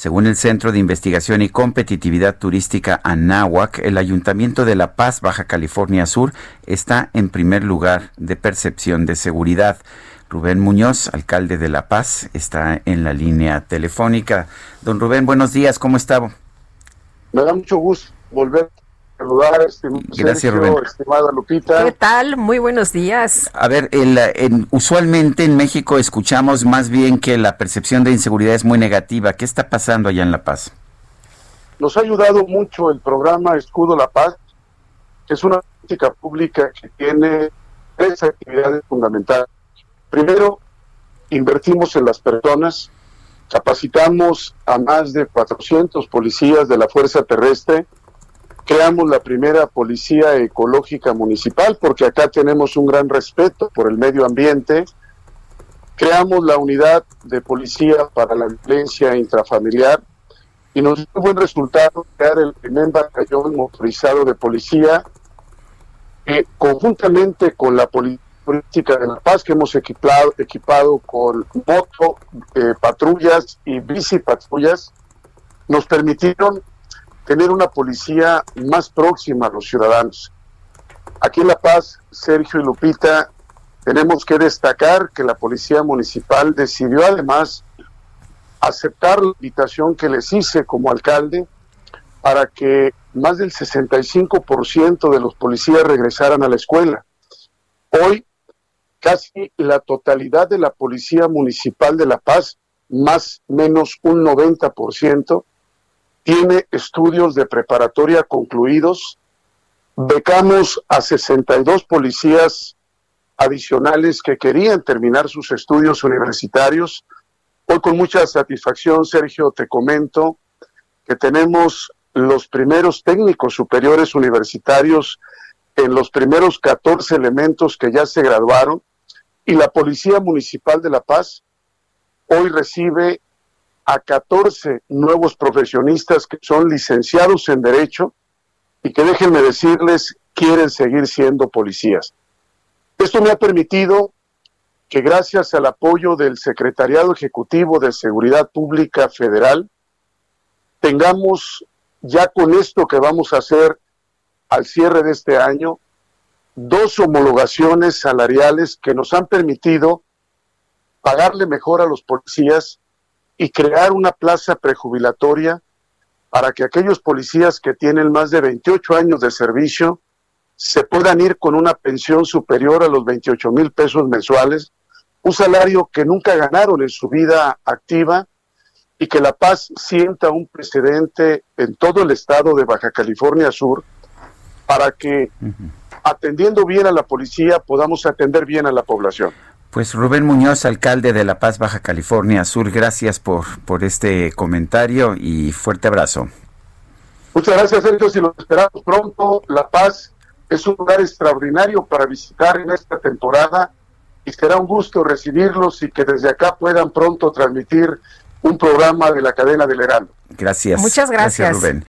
Según el Centro de Investigación y Competitividad Turística ANAHUAC, el Ayuntamiento de La Paz, Baja California Sur, está en primer lugar de percepción de seguridad. Rubén Muñoz, alcalde de La Paz, está en la línea telefónica. Don Rubén, buenos días, ¿cómo está? Me da mucho gusto volver saludar, estim Gracias, Sergio, Rubén. estimada Lupita. ¿Qué tal? Muy buenos días. A ver, el, en- usualmente en México escuchamos más bien que la percepción de inseguridad es muy negativa. ¿Qué está pasando allá en La Paz? Nos ha ayudado mucho el programa Escudo La Paz, que es una política pública que tiene tres actividades fundamentales. Primero, invertimos en las personas, capacitamos a más de 400 policías de la Fuerza Terrestre, creamos la primera policía ecológica municipal, porque acá tenemos un gran respeto por el medio ambiente, creamos la unidad de policía para la violencia intrafamiliar, y nos dio buen resultado crear el primer batallón motorizado de policía que conjuntamente con la poli- política de la paz que hemos equipado, equipado con moto, eh, patrullas y bici patrullas, nos permitieron tener una policía más próxima a los ciudadanos. Aquí en La Paz, Sergio y Lupita, tenemos que destacar que la Policía Municipal decidió además aceptar la invitación que les hice como alcalde para que más del 65% de los policías regresaran a la escuela. Hoy, casi la totalidad de la Policía Municipal de La Paz, más menos un 90%, tiene estudios de preparatoria concluidos. Becamos a 62 policías adicionales que querían terminar sus estudios universitarios. Hoy con mucha satisfacción, Sergio, te comento que tenemos los primeros técnicos superiores universitarios en los primeros 14 elementos que ya se graduaron y la Policía Municipal de La Paz hoy recibe a 14 nuevos profesionistas que son licenciados en Derecho y que déjenme decirles, quieren seguir siendo policías. Esto me ha permitido que gracias al apoyo del Secretariado Ejecutivo de Seguridad Pública Federal, tengamos ya con esto que vamos a hacer al cierre de este año, dos homologaciones salariales que nos han permitido pagarle mejor a los policías y crear una plaza prejubilatoria para que aquellos policías que tienen más de 28 años de servicio se puedan ir con una pensión superior a los 28 mil pesos mensuales, un salario que nunca ganaron en su vida activa y que La Paz sienta un precedente en todo el estado de Baja California Sur para que atendiendo bien a la policía podamos atender bien a la población. Pues Rubén Muñoz, alcalde de La Paz, Baja California Sur, gracias por, por este comentario y fuerte abrazo. Muchas gracias, Sergio. Si lo esperamos pronto, La Paz es un lugar extraordinario para visitar en esta temporada y será un gusto recibirlos y que desde acá puedan pronto transmitir un programa de la cadena del Heraldo. Gracias. Muchas gracias. Rubén.